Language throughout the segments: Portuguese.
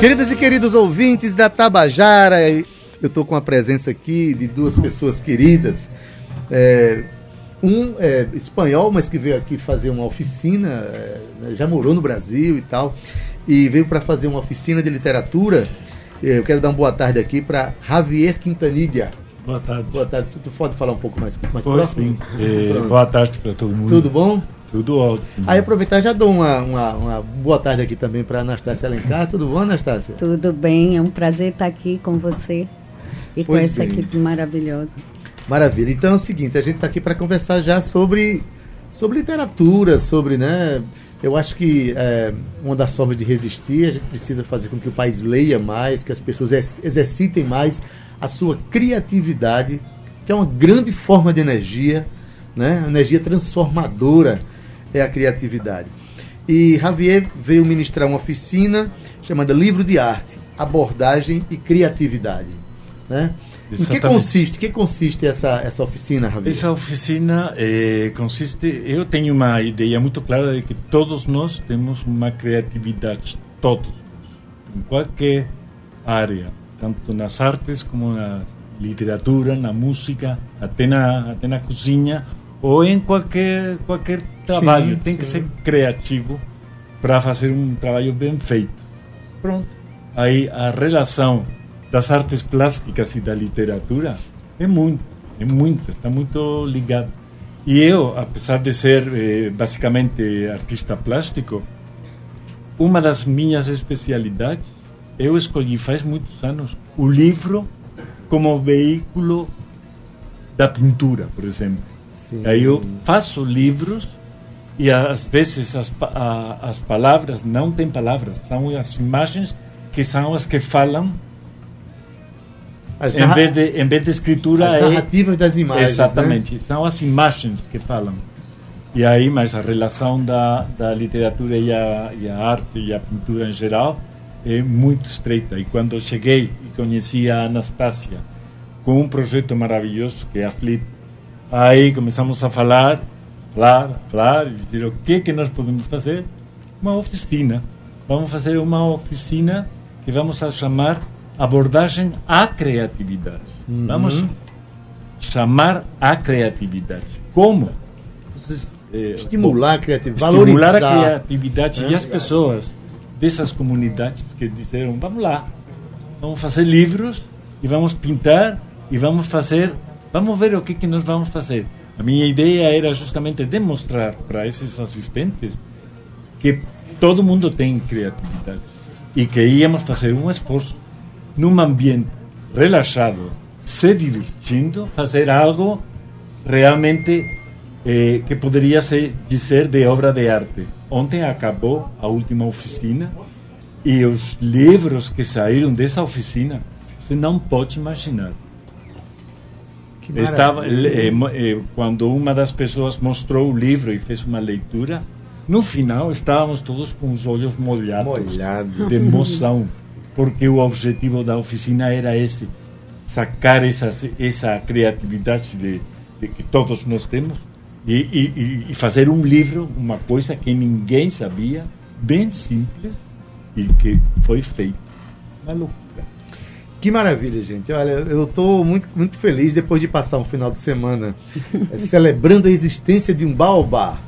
Queridas e queridos ouvintes da Tabajara, eu estou com a presença aqui de duas pessoas queridas. É, um é espanhol, mas que veio aqui fazer uma oficina, é, né, já morou no Brasil e tal, e veio para fazer uma oficina de literatura. Eu quero dar uma boa tarde aqui para Javier Quintanilha. Boa tarde. Boa tarde. Tu pode falar um pouco mais, mais pois próximo? Sim. É, boa tarde para todo mundo. Tudo bom? Tudo ótimo. Aí aproveitar já dou uma, uma, uma boa tarde aqui também para Anastácia Alencar. Tudo bom, Anastácia? Tudo bem, é um prazer estar aqui com você e Pois com essa bem. equipe maravilhosa. Maravilha. Então é o seguinte, a gente está aqui para conversar já sobre, sobre literatura, sobre, né? Eu acho que é, uma das formas de resistir, a gente precisa fazer com que o país leia mais, que as pessoas ex- exercitem mais a sua criatividade, que é uma grande forma de energia, né? Energia transformadora é a criatividade. E Javier veio ministrar uma oficina chamada Livro de Arte, Abordagem e Criatividade. Né? Em que Exatamente. consiste, que consiste essa, essa oficina, Javier? Essa oficina eh, consiste. Eu tenho uma ideia muito clara de que todos nós temos uma criatividade, todos nós, em qualquer área, tanto nas artes como na literatura, na música, até na, até na cozinha ou em qualquer qualquer trabalho. Tem que sim. ser criativo para fazer um trabalho bem feito. Pronto. Aí a relação das artes plásticas e da literatura é muito, é muito, está muito ligado. E eu, apesar de ser eh, basicamente artista plástico, uma das minhas especialidades, eu escolhi faz muitos anos o livro como veículo da pintura, por exemplo. Sim. Aí eu faço livros e às vezes as, a- as palavras não têm palavras, são as imagens que são as que falam As, em vez de em vez de escritura as é narrativas das imagens. né? exatamente são as imagens que falam e aí mas a relação da, da literatura e a, e a arte e a pintura em geral é muito estreita e quando eu cheguei e conheci a Anastácia com um projeto maravilhoso que é a Flit aí começamos a falar falar falar e dizer o que que nós podemos fazer uma oficina vamos fazer uma oficina que vamos a chamar abordagem à criatividade vamos chamar a criatividade. Como? Eh, Estimular a criatividade, estimular a criatividade né? e as pessoas dessas comunidades que disseram vamos lá, vamos fazer livros e vamos pintar e vamos fazer, vamos ver o que que nós vamos fazer. A minha ideia era justamente demonstrar para esses assistentes que todo mundo tem criatividade e que íamos fazer um esforço num ambiente relaxado, se divertindo, fazer algo realmente eh, que poderia ser de obra de arte. Ontem acabou a última oficina e os livros que saíram dessa oficina você não pode imaginar. Que Estava, eh, mo- eh, quando uma das pessoas mostrou o livro e fez uma leitura, no final estávamos todos com os olhos molhados, Molhados. de emoção, porque o objetivo da oficina era esse, sacar essa, essa criatividade de, de que todos nós temos e, e- e- e fazer um livro, uma coisa que ninguém sabia, bem simples e que foi feito. Uma loucura. Que maravilha, gente. Olha, eu estou muito, muito feliz depois de passar um final de semana eh, celebrando a existência de um baobá,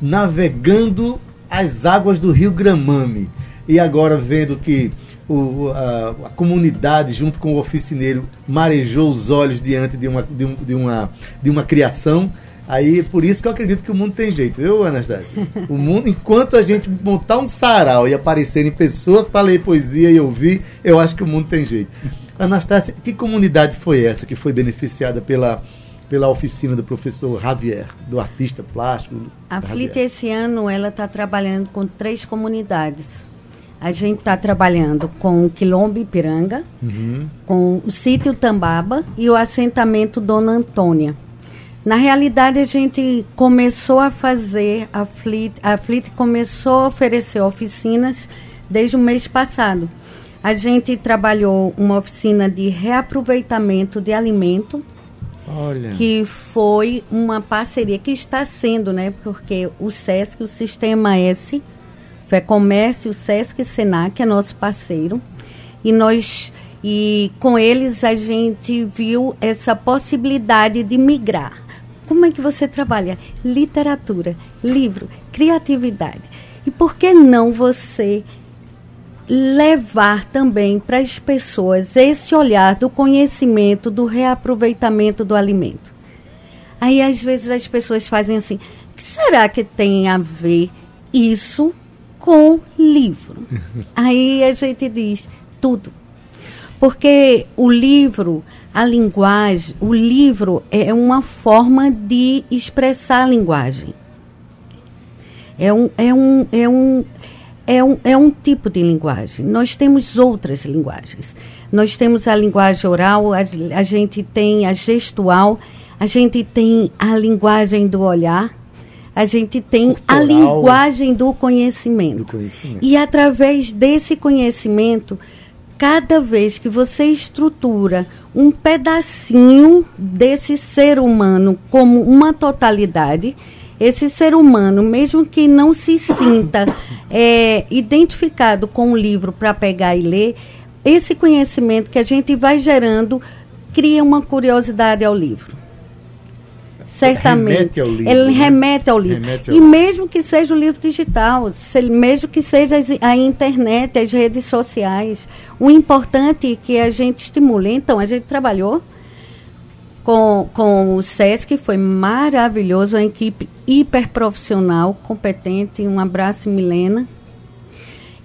navegando as águas do rio Gramame. E agora vendo que o, a, a comunidade, junto com o oficineiro, marejou os olhos diante de uma, de, um- de uma, de uma criação. Aí, por isso que eu acredito que o mundo tem jeito, viu, Anastácia? O mundo, enquanto a gente montar um sarau e aparecerem pessoas para ler poesia e ouvir, eu acho que o mundo tem jeito. Anastácia, que comunidade foi essa que foi beneficiada pela, pela oficina do professor Javier, do artista plástico. A Flit esse ano ela está trabalhando com três comunidades. A gente está trabalhando com o Quilombo Ipiranga, uhum. com o sítio Tambaba e o assentamento Dona Antônia. Na realidade, a gente começou a fazer, a Flit, a Flit começou a oferecer oficinas desde o mês passado. A gente trabalhou uma oficina de reaproveitamento de alimento, Olha. que foi uma parceria que está sendo, né? Porque o SESC, o Sistema S, Comércio, o SESC e Senac é nosso parceiro. E nós e com eles a gente viu essa possibilidade de migrar. Como é que você trabalha? Literatura, livro, criatividade. E por que não você levar também para as pessoas esse olhar do conhecimento, do reaproveitamento do alimento? Aí às vezes as pessoas fazem assim: o que será que tem a ver isso com livro. Aí a gente diz tudo. Porque o livro, a linguagem, o livro é uma forma de expressar a linguagem. É um, é um, é um, é um, é um tipo de linguagem. Nós temos outras linguagens. Nós temos a linguagem oral, a, a gente tem a gestual, a gente tem a linguagem do olhar, a gente tem a linguagem do conhecimento. do conhecimento. E através desse conhecimento, cada vez que você estrutura um pedacinho desse ser humano como uma totalidade, esse ser humano, mesmo que não se sinta é, identificado com o livro para pegar e ler, esse conhecimento que a gente vai gerando cria uma curiosidade ao livro certamente. Remete ao livro, ele né? remete ao livro. Remete ao e mesmo que seja o livro digital, se, mesmo que seja a internet, as redes sociais, o importante é que a gente estimule. Então, a gente trabalhou com, com o SESC, foi maravilhoso, uma equipe hiper profissional, competente. Um abraço, Milena.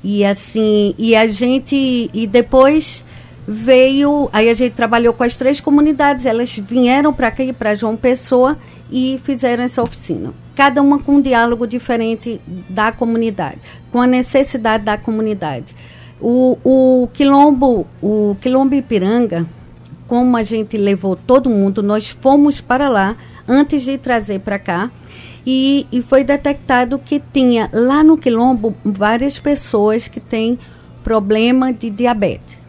E assim, e a gente, e depois veio, aí a gente trabalhou com as três comunidades, elas vieram para aqui, para João Pessoa, e fizeram essa oficina. Cada uma com um diálogo diferente da comunidade, com a necessidade da comunidade. O, o Quilombo, o Quilombo Ipiranga, como a gente levou todo mundo, nós fomos para lá antes de trazer para cá. E, e foi detectado que tinha lá no Quilombo várias pessoas que têm problema de diabetes.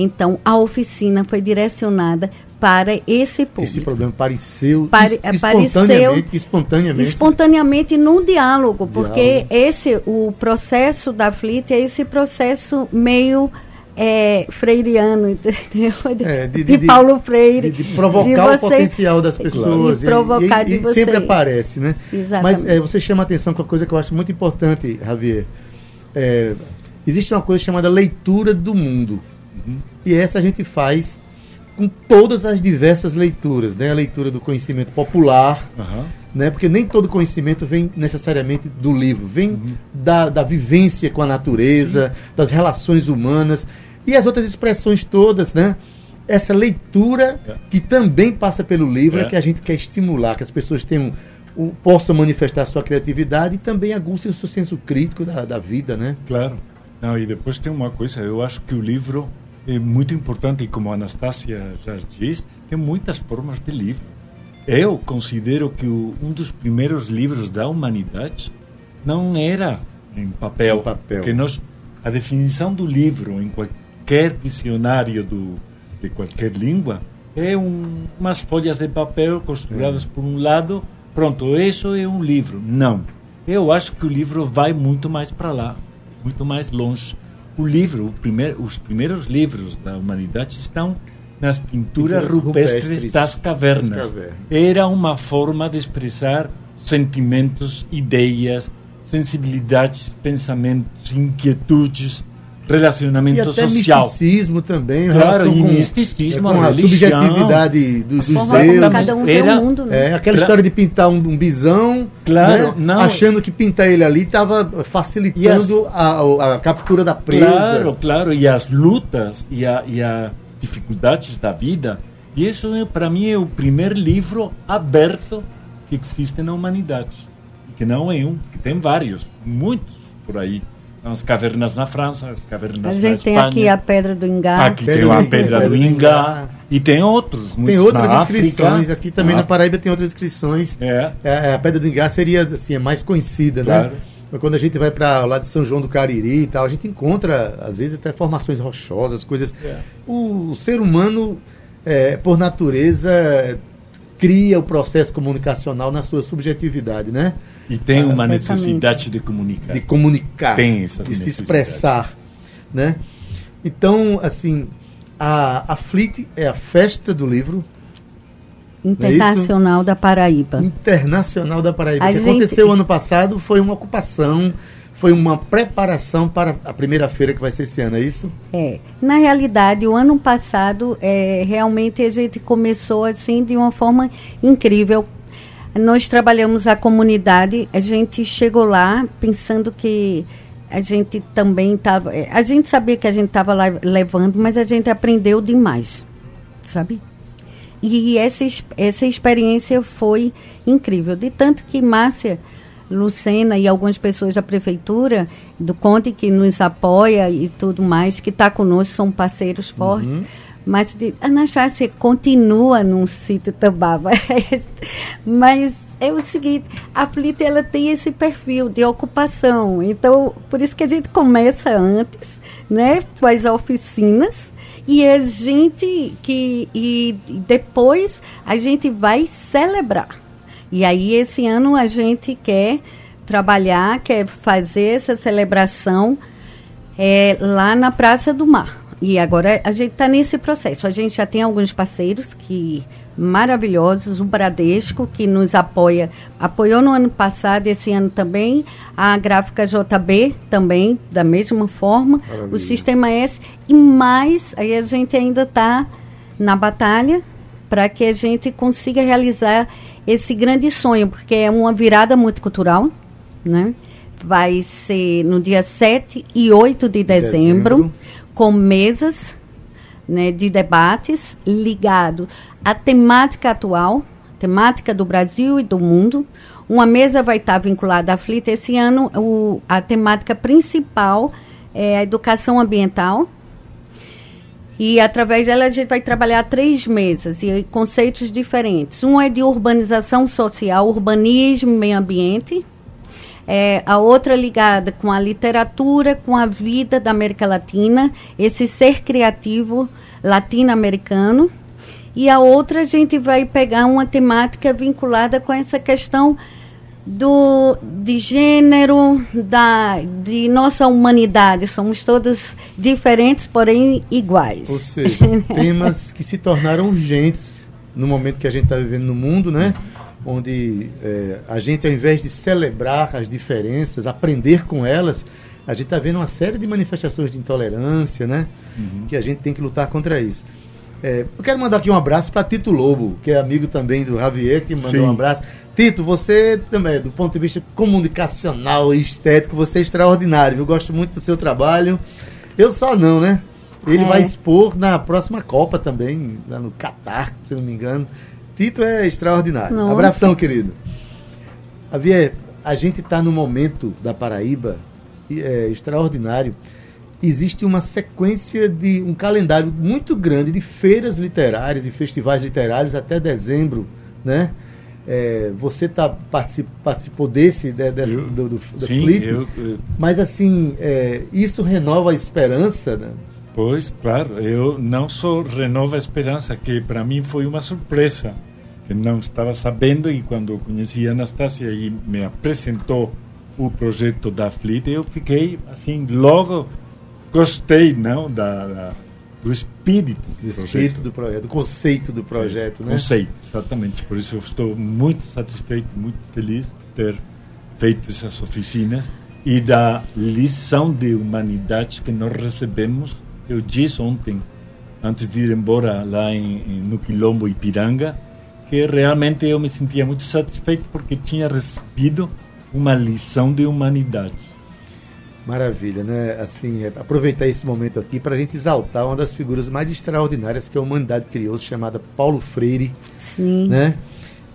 Então, a oficina foi direcionada para esse público. Esse problema apareceu, Pare, espontaneamente, espontaneamente. Espontaneamente no diálogo, porque diálogo. esse, o processo da FLIT é esse processo meio é, freiriano, entendeu? De, é, de, de, de, Paulo Freire. De, provocar você, o potencial das pessoas. De provocar e, e, de você. sempre aparece, né? Exatamente. Mas é, você chama a atenção com uma coisa que eu acho muito importante, Javier. É, existe uma coisa chamada leitura do mundo. E essa a gente faz com todas as diversas leituras, né? A leitura do conhecimento popular, uhum. né? Porque nem todo conhecimento vem necessariamente do livro, vem uhum. da, da vivência com a natureza, Sim. das relações humanas e as outras expressões todas, né? Essa leitura é. que também passa pelo livro é. é. que a gente quer estimular, que as pessoas tenham possam manifestar sua criatividade e também aguçem o seu senso crítico da, da vida, né? Claro. Não, e depois tem uma coisa, eu acho que o livro é muito importante e como a Anastácia já diz, tem muitas formas de livro. Eu considero que o, um dos primeiros livros da humanidade não era em papel, em papel. que nós a definição do livro em qualquer dicionário do, de qualquer língua é um, umas folhas de papel costuradas é. por um lado, pronto, isso é um livro. Não. Eu acho que o livro vai muito mais para lá, muito mais longe o livro, o os primeiros livros da humanidade estão nas pinturas rupestres, rupestres das, cavernas. das cavernas. Era uma forma de expressar sentimentos, ideias, sensibilidades, pensamentos, inquietudes, relacionamento e até social. misticismo também, claro, e com, misticismo, com a, a subjetividade do, dos deuses. Cada um Era, um mundo, né? É, aquela história de pintar um, um bisão, claro, né? não, achando que pintar ele ali estava facilitando as, a, a, captura da presa. Claro, claro, e as lutas e, a, e as dificuldades da vida E isso, é, para mim, é o primeiro livro aberto que existe na humanidade. Que não é um, que tem vários, muitos por aí. As cavernas na França, as cavernas na Espanha. A gente tem aqui a Pedra do Ingá. Aqui tem a Pedra do Ingá. E tem outros. Tem outras inscrições. Aqui também na Paraíba tem outras inscrições. É. é. A Pedra do Ingá seria assim, a mais conhecida, né? claro. né? Quando a gente vai para lá de São João do Cariri e tal, a gente encontra, às vezes, até formações rochosas, coisas. É. O, o, ser humano, é, por natureza, cria o processo comunicacional na sua subjetividade, né? E tem uma necessidade de comunicar. De comunicar. Tem essa De se expressar, né? Então, assim, a, a FLIT é a festa do livro. É Internacional é da Paraíba. Internacional da Paraíba. A o que gente... aconteceu ano passado foi uma ocupação, foi uma preparação para a primeira feira que vai ser esse ano, é isso? É. Na realidade, o ano passado, é, realmente a gente começou assim de uma forma incrível, nós trabalhamos a comunidade, a gente chegou lá pensando que a gente também estava. É, a gente sabia que a gente estava levando, mas a gente aprendeu demais, sabe? E essa, essa experiência foi incrível. De tanto que Márcia Lucena e algumas pessoas da prefeitura, do Conte, que nos apoia e tudo mais, que está conosco, são parceiros fortes. Uhum mas de, Ana Chácia continua num sítio Tambaba. mas é o seguinte, a Flita ela tem esse perfil de ocupação. Então, por isso que a gente começa antes, né, com as oficinas, e a gente que e depois a gente vai celebrar. E aí esse ano a gente quer trabalhar, quer fazer essa celebração é, lá na Praça do Mar. E agora a gente está nesse processo. A gente já tem alguns parceiros que maravilhosos, o Bradesco que nos apoia, apoiou no ano passado, esse ano também, a Gráfica JB também, da mesma forma, Maravilha. o Sistema S e mais, aí a gente ainda está na batalha para que a gente consiga realizar esse grande sonho, porque é uma virada multicultural, né? Vai ser no dia 7 e 8 de dezembro. dezembro com mesas né, de debates ligado à temática atual, temática do Brasil e do mundo. Uma mesa vai estar vinculada à FLIT. Esse ano, o, a temática principal é a educação ambiental. E através dela a gente vai trabalhar três mesas e conceitos diferentes. Um é de urbanização social, urbanismo meio ambiente é, a outra ligada com a literatura, com a vida da América Latina, esse ser criativo latino-americano. E a outra a gente vai pegar uma temática vinculada com essa questão do de gênero, da de nossa humanidade. Somos todos diferentes, porém iguais. Ou seja, temas que se tornaram urgentes no momento que a gente está vivendo no mundo, né? onde é, a gente, ao invés de celebrar as diferenças, aprender com elas, a gente está vendo uma série de manifestações de intolerância, né? Uhum. Que a gente tem que lutar contra isso. É, eu quero mandar aqui um abraço para Tito Lobo, que é amigo também do Javier, que mandou Sim. um abraço. Tito, você também, do ponto de vista comunicacional e estético, você é extraordinário. Eu gosto muito do seu trabalho. Eu só não, né? Ele é. vai expor na próxima Copa também, lá no Catar, se não me engano. Tito é extraordinário. Nossa. Abração, querido. Javier, a gente está no momento da Paraíba é, extraordinário. Existe uma sequência de um calendário muito grande de feiras literárias e festivais literários até dezembro, né? É, você tá, particip, participou desse, de, desse eu, do, do, sim, Fleet, eu, eu, mas assim, é, isso renova a esperança, né? Pois, claro, eu não só renova a esperança, que para mim foi uma surpresa que não estava sabendo e quando conheci a Anastasia e me apresentou o projeto da Fleet, eu fiquei assim, logo gostei não da, da do espírito do, do espírito do projeto, do conceito do projeto, né? Conceito, exatamente. Por isso eu estou muito satisfeito, muito feliz de ter feito essas oficinas e da lição de humanidade que nós recebemos. Eu disse ontem, antes de ir embora lá em, em no Quilombo Ipiranga, que realmente eu me sentia muito satisfeito porque tinha recebido uma lição de humanidade. Maravilha, né? Assim, é, aproveitar esse momento aqui para a gente exaltar uma das figuras mais extraordinárias que a humanidade criou, chamada Paulo Freire, Sim. né?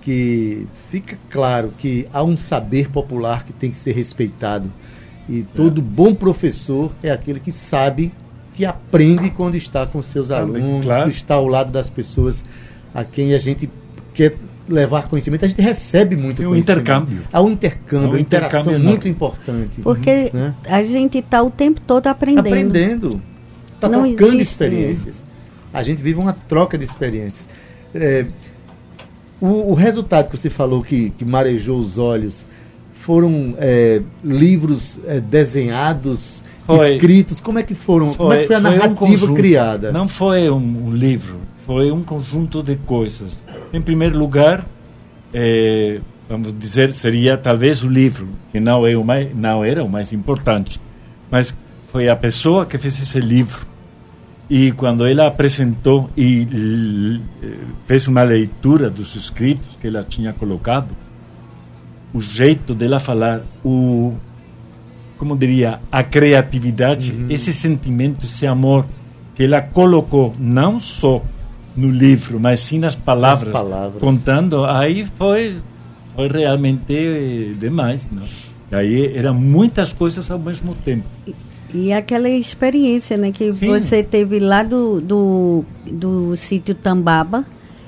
Que fica claro que há um saber popular que tem que ser respeitado. E todo bom professor é aquele que sabe que aprende quando está com seus alunos, claro. que está ao lado das pessoas a quem a gente quer levar conhecimento. A gente recebe muito E o intercâmbio. Há um intercâmbio, um uma interação muito importante. Porque Né? a gente está o tempo todo aprendendo. Aprendendo. Está trocando existe- experiências. A gente vive uma troca de experiências. É, o, o resultado que você falou que, que marejou os olhos foram é, livros é, desenhados, Foi. escritos. Como é que foram? Como é que foi a narrativa conjunto. criada? Não foi um, um livro, foi um conjunto de coisas. Em primeiro lugar, eh, vamos dizer, seria talvez o livro, que não, é o mais, não era o mais importante, mas foi a pessoa que fez esse livro. E quando ela apresentou e fez uma leitura dos escritos que ela tinha colocado, o jeito dela falar, o como diria, a criatividade, esse sentimento, esse amor que ela colocou não só no livro, mas sim nas palavras, Nas palavras. contando, aí foi foi realmente eh, demais, não? E aí eram muitas coisas ao mesmo tempo. E aquela experiência né, que Sim. você teve lá do, do, do sítio Tambaba,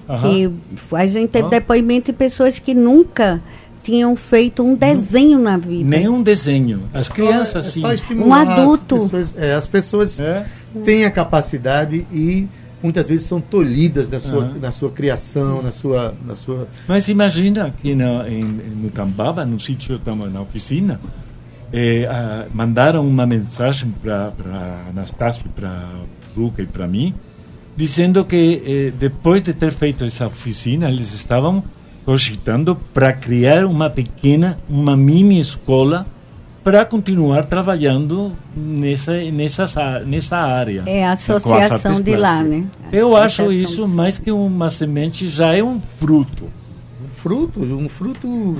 Aham. que a gente teve Ah. depoimento de pessoas que nunca tinham feito um desenho na vida. Nenhum desenho. As crianças, é sim. Um adulto. As pessoas, é, as pessoas É? têm a capacidade e muitas vezes são tolhidas na sua, Aham. na sua criação, na sua, na sua Mas imagina que no, em, no Tambaba, no sítio, na oficina, eh, ah, mandaram uma mensagem para Anastácio, para Ruca e para mim, dizendo que eh, depois de ter feito essa oficina, eles estavam cogitando para criar uma pequena, uma mini escola para continuar trabalhando nessa, nessa, nessa área. É a as associação de lá, né? A Eu acho isso mais que uma semente, já é um fruto. um fruto, um fruto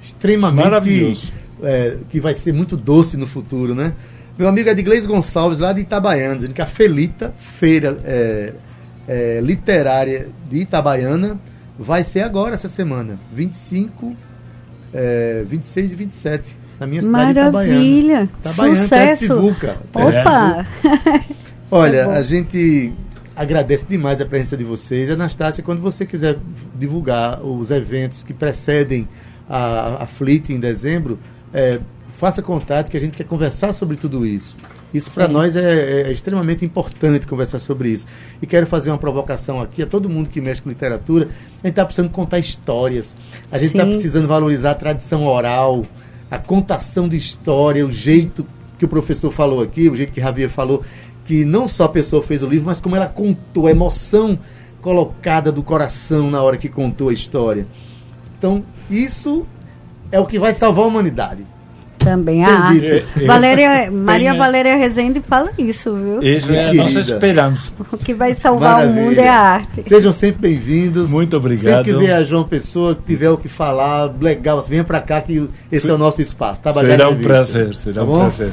extremamente Maravilhoso. é, que vai ser muito doce no futuro, né? Meu amigo Edglês Gonçalves, lá de Itabaiana, dizendo que a Felita, feira é, é, literária de Itabaiana, vai ser agora, essa semana, 25, é, 26 e 27, na minha cidade de Maravilha! Itabaiana. Itabaiana, Sucesso! Opa! Olha, É a gente agradece demais a presença de vocês. Anastácia, quando você quiser divulgar os eventos que precedem a, a Fleet em dezembro, é, faça contato que a gente quer conversar sobre tudo isso. Isso para nós é, é extremamente importante conversar sobre isso. E quero fazer uma provocação aqui a todo mundo que mexe com literatura. A gente está precisando contar histórias. A gente está precisando valorizar a tradição oral, a contação de história, o jeito que o professor falou aqui, o jeito que Javier falou, que não só a pessoa fez o livro, mas como ela contou, a emoção colocada do coração na hora que contou a história. Então, isso é o que vai salvar a humanidade. Também a arte. É, é. Valéria, Maria é. Valéria Rezende fala isso, viu? Essa é a nossa esperança. O que vai salvar Maravilha. o mundo é a arte. Sejam sempre bem-vindos. Muito obrigado. Sempre que vier a João Pessoa, que tiver o que falar, legal, venha para cá que esse é o nosso espaço. Tabajara Será um prazer, será Tá um prazer.